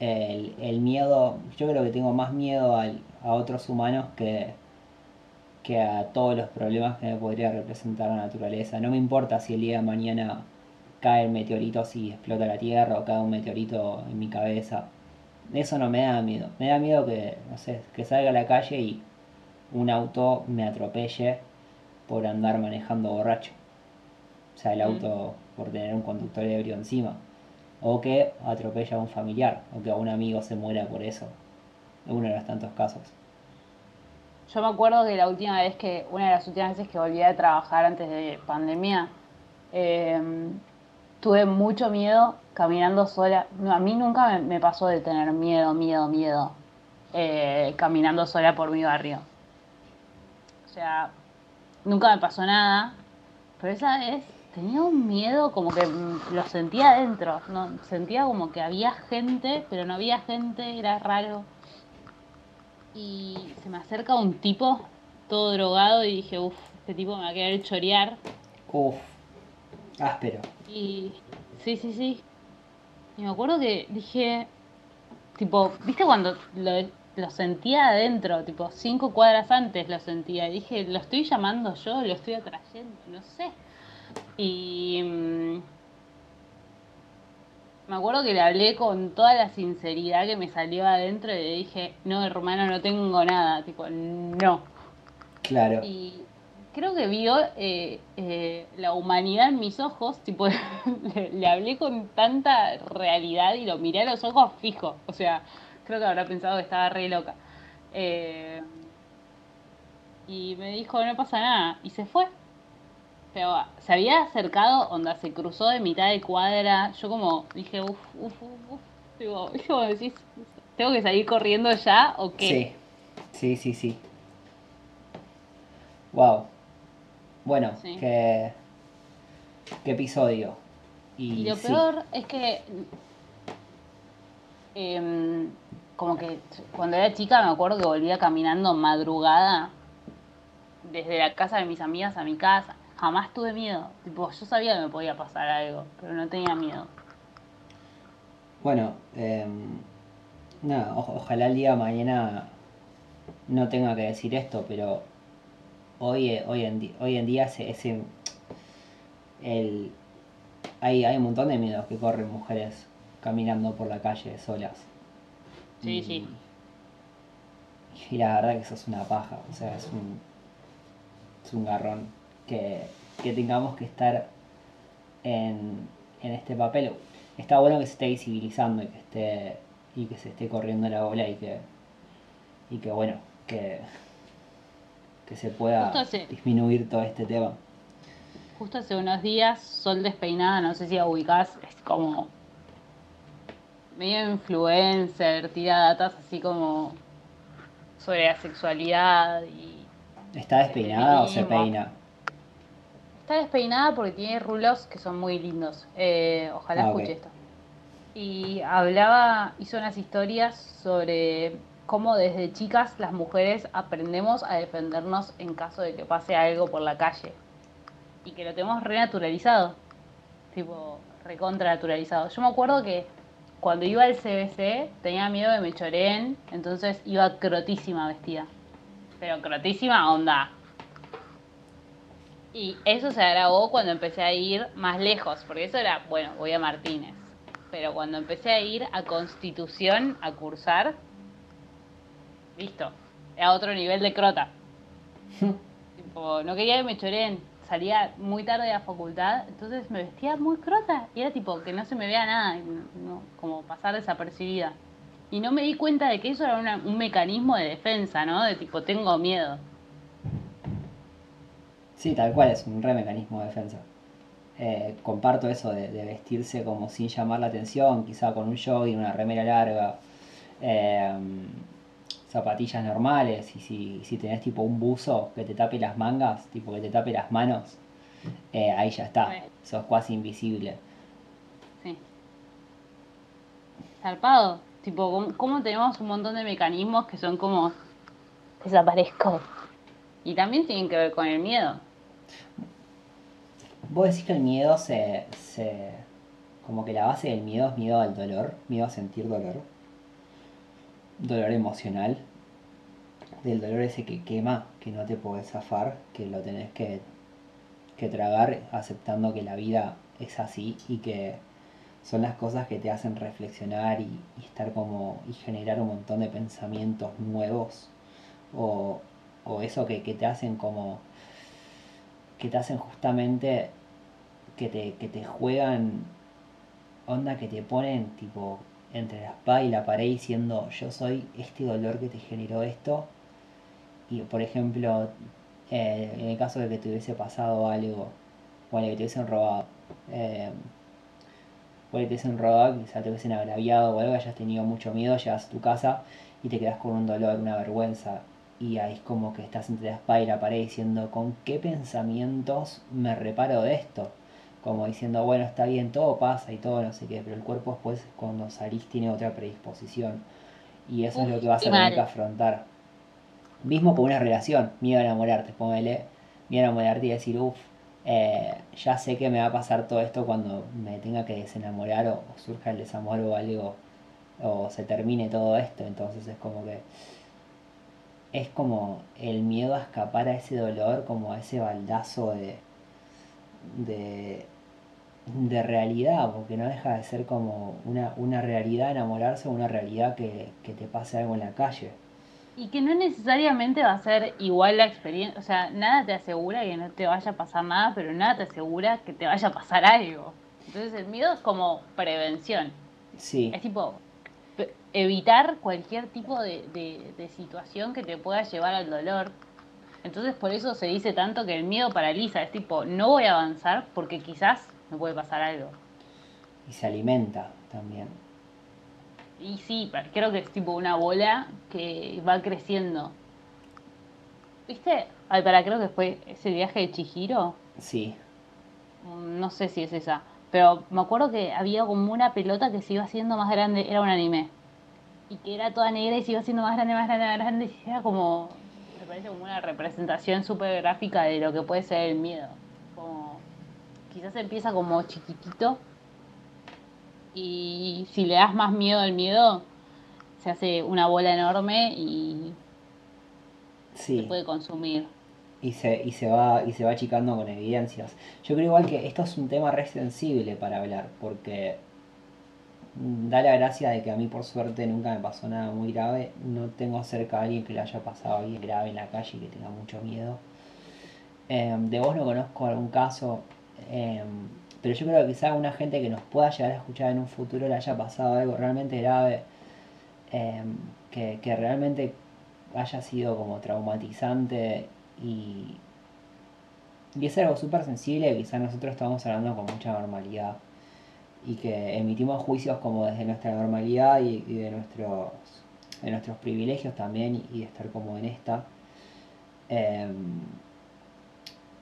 el, el miedo, yo creo que tengo más miedo al, a otros humanos que, que a todos los problemas que me podría representar la naturaleza. No me importa si el día de mañana cae el meteorito si explota la Tierra o cae un meteorito en mi cabeza. Eso no me da miedo. Me da miedo que, no sé, que salga a la calle y un auto me atropelle por andar manejando borracho. O sea, el mm. auto por tener un conductor ebrio encima. O que atropella a un familiar, o que a un amigo se muera por eso. Uno de los tantos casos. Yo me acuerdo que la última vez que, una de las últimas veces que volví a trabajar antes de pandemia, eh, tuve mucho miedo caminando sola. a mí nunca me, pasó de tener miedo, miedo, miedo eh, caminando sola por mi barrio. O sea, nunca me pasó nada, pero esa vez tenía un miedo como que lo sentía adentro, ¿no? sentía como que había gente, pero no había gente, era raro. Y se me acerca un tipo todo drogado y dije, uff, este tipo me va a querer chorear. Uf, áspero. Y sí, sí, sí. Y me acuerdo que dije, tipo, ¿viste cuando lo, lo sentía adentro? Tipo, cinco cuadras antes lo sentía. Y dije, ¿lo estoy llamando yo? ¿Lo estoy atrayendo? No sé. Y mm, me acuerdo que le hablé con toda la sinceridad que me salió adentro y le dije, no, hermano, no tengo nada. Tipo, no. Claro. Y creo que vio eh, eh, la humanidad en mis ojos, tipo, le, le hablé con tanta realidad y lo miré a los ojos fijo. O sea, creo que habrá pensado que estaba re loca. Eh, y me dijo, no pasa nada. Y se fue. Pero se había acercado, onda, se cruzó de mitad de cuadra. Yo como dije, uff, uff, uff, uf. ¿Tengo que salir corriendo ya o qué? Sí, sí, sí, sí. Wow. Bueno, Sí. qué, qué episodio. Y, Y lo sí, peor es que, em, como que cuando era chica me acuerdo que volvía caminando madrugada desde la casa de mis amigas a mi casa. Jamás tuve miedo. Tipo, yo sabía que me podía pasar algo, pero no tenía miedo. Bueno, em, nada, o- ojalá el día de mañana no tenga que decir esto, pero hoy, eh, hoy, en, hoy en día ese, ese- el, hay, hay un montón de miedos que corren mujeres caminando por la calle solas. Sí, y, sí. Y la verdad que eso es una paja, o sea, es un, es un garrón que, que tengamos que estar en, en este papel. Está bueno que se esté visibilizando y que esté y que se esté corriendo la bola y que y que bueno, que que se pueda hace- disminuir todo este tema. Justo hace unos días, Sol Despeinada, no sé si la ubicás, es como medio influencer, tira datas así como sobre la sexualidad y ¿Está despeinada o se peina? Está despeinada porque tiene rulos que son muy lindos. Eh, ojalá Ah, escuche esto. Y hablaba, hizo unas historias sobre cómo desde chicas las mujeres aprendemos a defendernos en caso de que pase algo por la calle. Y que lo tenemos renaturalizado. Tipo, recontra naturalizado. Yo me acuerdo que cuando iba al CBC tenía miedo de que me choreen, entonces iba crotísima vestida. Pero crotísima onda, y eso se agravó cuando empecé a ir más lejos, porque eso era, bueno, voy a Martínez. Pero cuando empecé a ir a Constitución a cursar, listo, era otro nivel de crota. tipo, no quería que me choreen, salía muy tarde de la facultad, entonces me vestía muy crota. Y era tipo que no se me vea nada, no- como pasar desapercibida. Y no me di cuenta de que eso era una- un mecanismo de defensa, ¿no? De tipo, tengo miedo. Sí, tal cual, es un re mecanismo de defensa. Eh, comparto eso de, de vestirse como sin llamar la atención, quizá con un jogging, una remera larga, eh, zapatillas normales, y si, si tenés tipo un buzo que te tape las mangas, tipo que te tape las manos, eh, ahí ya está, sos casi invisible. Sí. Zarpado. Tipo, ¿cómo- ¿cómo tenemos un montón de mecanismos que son como desaparezco? Y también tienen que ver con el miedo. Vos decís que el miedo se, se... como que la base del miedo es miedo al dolor, miedo a sentir dolor. Dolor emocional. Del dolor ese que quema, que no te podés zafar, que lo tenés que, que tragar aceptando que la vida es así y que son las cosas que te hacen reflexionar y, y estar como y generar un montón de pensamientos nuevos o, o eso que, que te hacen como que te hacen justamente que te, que te juegan onda que te ponen tipo entre la espada y la pared diciendo yo soy este dolor que te generó esto y por ejemplo eh, en el caso de que te hubiese pasado algo o que te hubiesen robado eh, o que te hubiesen robado quizá te hubiesen agraviado o algo hayas tenido mucho miedo llegas a tu casa y te quedas con un dolor una vergüenza y ahí es como que estás entre la espada y la pared diciendo con qué pensamientos me reparo de esto como diciendo bueno está bien todo pasa y todo no sé qué pero el cuerpo después cuando salís tiene otra predisposición y eso es lo que vas a tener que afrontar. Mismo con una relación, miedo a enamorarte, póngale, miedo a enamorarte y decir, uff, eh, ya sé que me va a pasar todo esto cuando me tenga que desenamorar o, surja el desamor o algo, o se termine todo esto, entonces es como que es como el miedo a escapar a ese dolor, como a ese baldazo de, de, de realidad, porque no deja de ser como una, una realidad enamorarse o una realidad que, que te pase algo en la calle. Y que no necesariamente va a ser igual la experiencia, o sea, nada te asegura que no te vaya a pasar nada, pero nada te asegura que te vaya a pasar algo. Entonces el miedo es como prevención. Sí. Es tipo evitar cualquier tipo de, de, situación que te pueda llevar al dolor. Entonces por eso se dice tanto que el miedo paraliza, es tipo, no voy a avanzar porque quizás me puede pasar algo. Y se alimenta también. Y sí, creo que es tipo una bola que va creciendo. ¿Viste? Ay, para, creo que fue ese viaje de Chihiro. Sí. Mm, no sé si es esa. Pero me acuerdo que había como una pelota que se iba haciendo más grande. Era un anime. Y que era toda negra y se iba haciendo más grande, más grande, más grande. Y era como. Me parece como una representación súper gráfica de lo que puede ser el miedo. Como. Quizás empieza como chiquitito y si le das más miedo al miedo, se hace una bola enorme y se puede consumir. Y se, y se va y se va achicando con evidencias. Yo creo igual que esto es un tema re sensible para hablar, porque da la gracia de que a mí por suerte nunca me pasó nada muy grave. No tengo cerca a alguien que le haya pasado bien grave en la calle y que tenga mucho miedo. Em, de vos no conozco algún caso. Em, pero yo creo que quizá una gente que nos pueda llegar a escuchar en un futuro le haya pasado algo realmente grave, em, que, realmente haya sido como traumatizante y, y es algo súper sensible que quizá nosotros estamos hablando con mucha normalidad y que emitimos juicios como desde nuestra normalidad y, de, nuestros, de nuestros privilegios también y de estar como en esta. Em,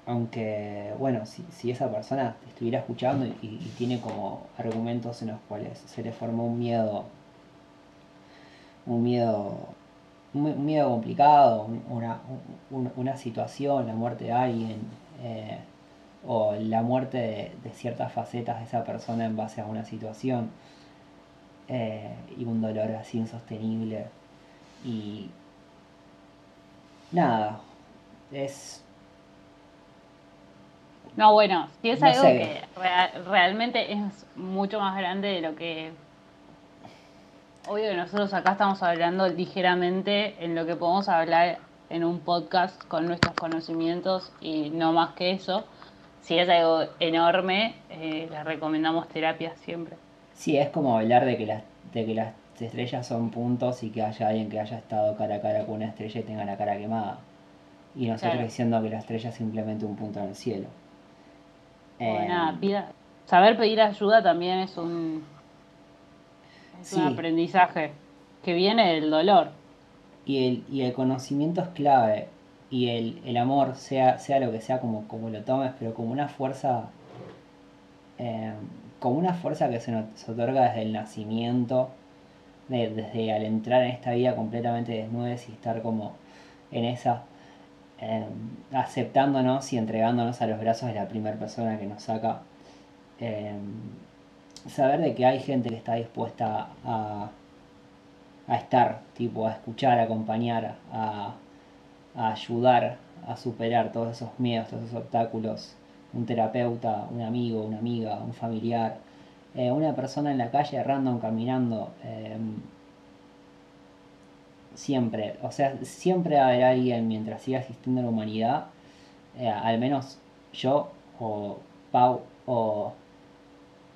aunque, bueno, si, si esa persona estuviera escuchando y, tiene como argumentos en los cuales se le formó un miedo, un miedo, un, miedo complicado, una, una, situación, la muerte de alguien, eh, o la muerte de, ciertas facetas de esa persona en base a una situación, eh, y un dolor así insostenible. Y nada, es no, bueno, si es algo que realmente es mucho más grande de lo que... Obvio que nosotros acá estamos hablando ligeramente en lo que podemos hablar en un podcast con nuestros conocimientos y no más que eso. Si es algo enorme, eh, les recomendamos terapia siempre. Sí, es como hablar de que, las, de que las estrellas son puntos y que haya alguien que haya estado cara a cara con una estrella y tenga la cara quemada. Y nosotros diciendo que la estrella es simplemente un punto en el cielo. Em, saber pedir ayuda también es un, un aprendizaje que viene del dolor. Y el, y el conocimiento es clave. Y el, el amor, sea, sea lo que sea, como, como lo tomes, pero como una fuerza. Em, como una fuerza que se nos otorga desde el nacimiento, desde al entrar en esta vida completamente desnudos y estar como en esa Em, aceptándonos y entregándonos a los brazos de la primera persona que nos saca. Em, saber de que hay gente que está dispuesta a, a estar, tipo, a escuchar, a acompañar, a, ayudar a superar todos esos miedos, todos esos obstáculos. Un terapeuta, un amigo, una amiga, un familiar, eh, una persona en la calle random caminando. Em, siempre, o sea, siempre va a haber alguien mientras siga existiendo la humanidad, eh, al menos yo o Pau o,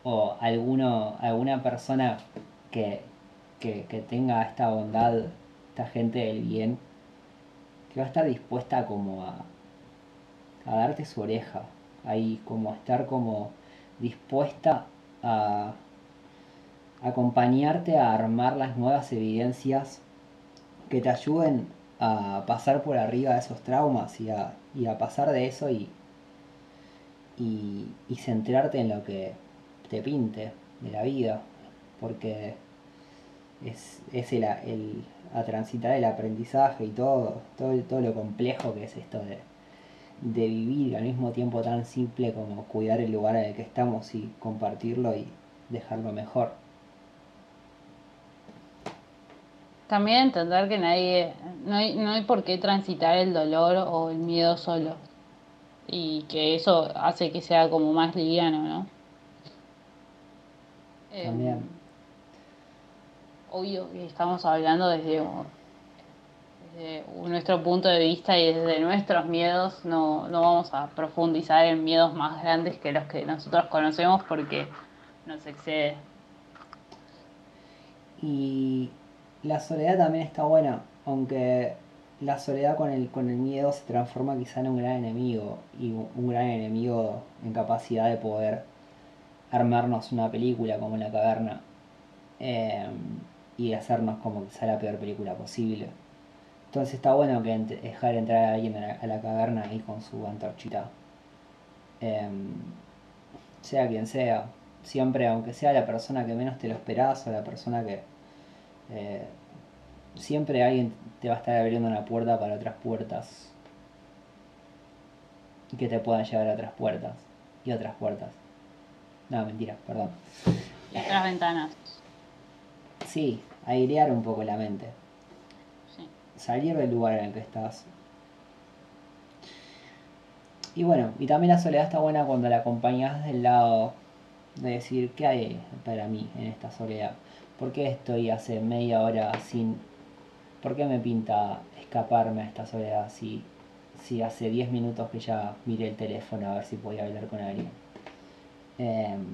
o alguno, alguna persona que, que, tenga esta bondad, esta gente del bien, que va a estar dispuesta como a, darte su oreja, ahí como a estar como dispuesta a acompañarte a armar las nuevas evidencias que te ayuden a pasar por arriba de esos traumas y a, y a pasar de eso y, y, centrarte en lo que te pinte de la vida. Porque es, es el, el, a transitar el aprendizaje y todo, todo, todo lo complejo que es esto de, de vivir al mismo tiempo tan simple como cuidar el lugar en el que estamos y compartirlo y dejarlo mejor. También entender que nadie, no hay, no hay por qué transitar el dolor o el miedo solo. Y que eso hace que sea como más liviano, ¿no? También. Em, obvio que estamos hablando desde, desde nuestro punto de vista y desde nuestros miedos, no, no vamos a profundizar en miedos más grandes que los que nosotros conocemos porque nos excede. Y la soledad también está buena, aunque la soledad con el, con el miedo se transforma quizá en un gran enemigo y un gran enemigo en capacidad de poder armarnos una película como La Caverna eh, y hacernos como que sea la peor película posible. Entonces está bueno que dejar entrar a alguien a la, a la caverna ahí con su antorchita. Eh, sea quien sea, siempre, aunque sea la persona que menos te lo esperás o la persona que eh, siempre alguien te va a estar abriendo una puerta para otras puertas que te puedan llevar a otras puertas y otras puertas. No, mentira, perdón. Y otras ventanas. Sí, airear un poco la mente, Sí. salir del lugar en el que estás. Y bueno, y también la soledad está buena cuando la acompañas del lado de decir, ¿qué hay para mí en esta soledad? ¿Por qué estoy hace media hora sin... ¿Por qué me pinta escaparme a esta soledad si, si hace 10 minutos que ya miré el teléfono a ver si podía hablar con alguien? Em,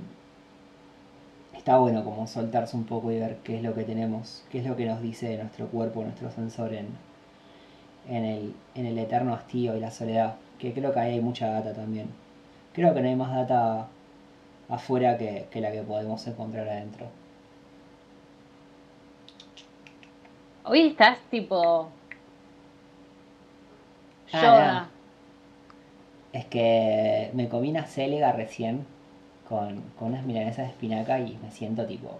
está bueno como soltarse un poco y ver qué es lo que tenemos, qué es lo que nos dice nuestro cuerpo, nuestro sensor en, en, el, en el eterno hastío y la soledad, que creo que ahí hay mucha data también. Creo que no hay más data afuera que, que la que podemos encontrar adentro. Hoy estás tipo. Ah, Yoda. Es que me comí una célega recién con, con unas milanesas de espinaca y me siento tipo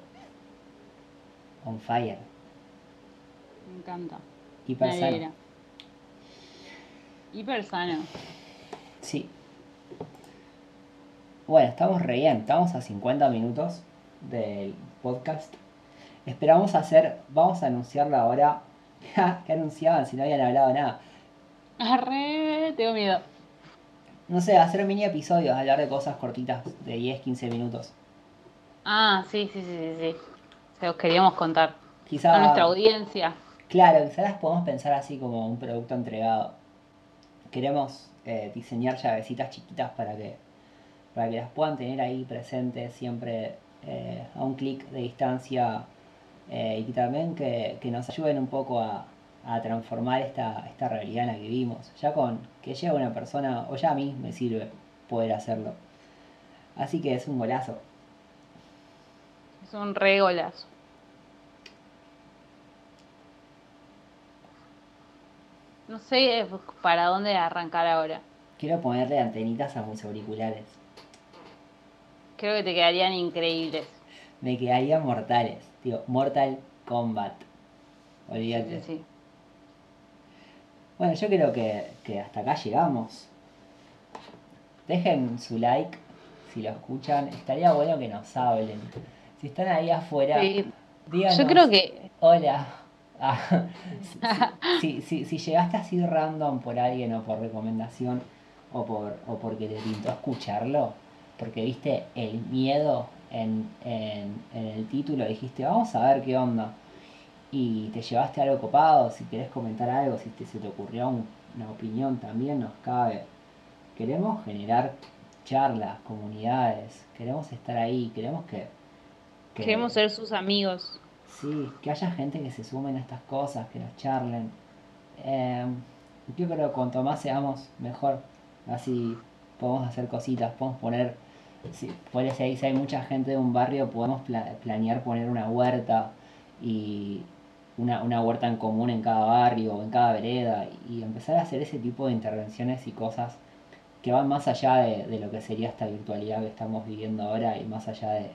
on fire. Me encanta. Hiper Me sano. Hiper sano. Sí. Bueno, estamos re bien, estamos a 50 minutos del podcast. Esperamos hacer, vamos a anunciarlo ahora. ¿Qué anunciaban si no habían hablado nada? Arre, tengo miedo. No sé, hacer mini episodios, hablar de cosas cortitas de 10, 15 minutos. Ah, sí, sí, sí, sí, sí. Se los queríamos contar. Quizá, A nuestra audiencia. claro, quizá las podemos pensar así como un producto entregado. Queremos eh, diseñar llavecitas chiquitas para que, para que las puedan tener ahí presentes siempre eh, a un clic de distancia eh, y también que, que nos ayuden un poco a, a transformar esta, esta realidad en la que vivimos. Ya con que llegue una persona, o ya a mí me sirve poder hacerlo. Así que es un golazo. Es un re golazo. No sé eh, para dónde arrancar ahora. Quiero ponerle antenitas a mis auriculares. Creo que te quedarían increíbles. Me quedarían mortales. Digo, Mortal Kombat. Olvídate. Sí, sí. Bueno, yo creo que, que hasta acá llegamos. Dejen su like si lo escuchan. Estaría bueno que nos hablen. Si están ahí afuera, Sí. díganos. Yo creo que Hola. Ah, si, si, si llegaste así random por alguien o por recomendación o, por, o porque te pintó escucharlo, porque viste el miedo en, en, en el título, dijiste, vamos a ver qué onda. Y te llevaste algo copado, si querés comentar algo, si te, se te ocurrió un- una opinión también nos cabe. Queremos generar charlas, comunidades, queremos estar ahí, queremos que... que- queremos ser sus amigos. Sí, que haya gente que se sumen a estas cosas, que nos charlen. Eh, yo creo que cuanto más seamos, mejor. Así podemos hacer cositas, podemos poner, si, si hay, si hay mucha gente de un barrio, podemos pla- planear poner una huerta y una, una huerta en común en cada barrio en cada vereda y empezar a hacer ese tipo de intervenciones y cosas que van más allá de, de lo que sería esta virtualidad que estamos viviendo ahora y más allá de,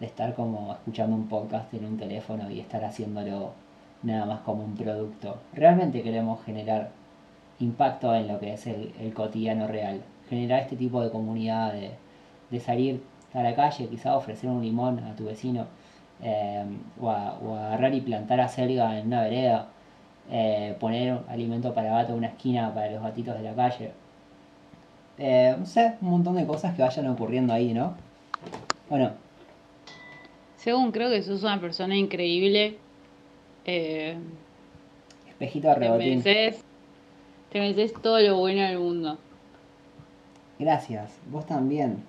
de estar como escuchando un podcast en un teléfono y estar haciéndolo nada más como un producto. Realmente queremos generar impacto en lo que es el, cotidiano real. Generar este tipo de comunidad, de, salir a la calle, quizá ofrecer un limón a tu vecino, eh, o, agarrar y plantar acelga en una vereda, eh, poner alimento para gato en una esquina para los gatitos de la calle. Eh, no sé, un montón de cosas que vayan ocurriendo ahí, ¿no? Bueno. Según creo que sos una persona increíble. Eh, Espejito de rebotín. Te mereces, todo lo bueno del mundo. Gracias, vos también.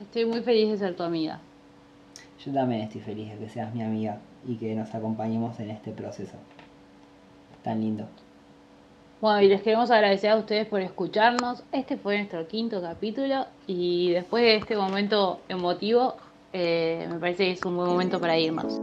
Estoy muy feliz de ser tu amiga. Yo también estoy feliz de que seas mi amiga y que nos acompañemos en este proceso tan lindo. Bueno, y les queremos agradecer a ustedes por escucharnos. Este fue nuestro quinto capítulo y después de este momento emotivo, eh, me parece que es un buen momento para irnos.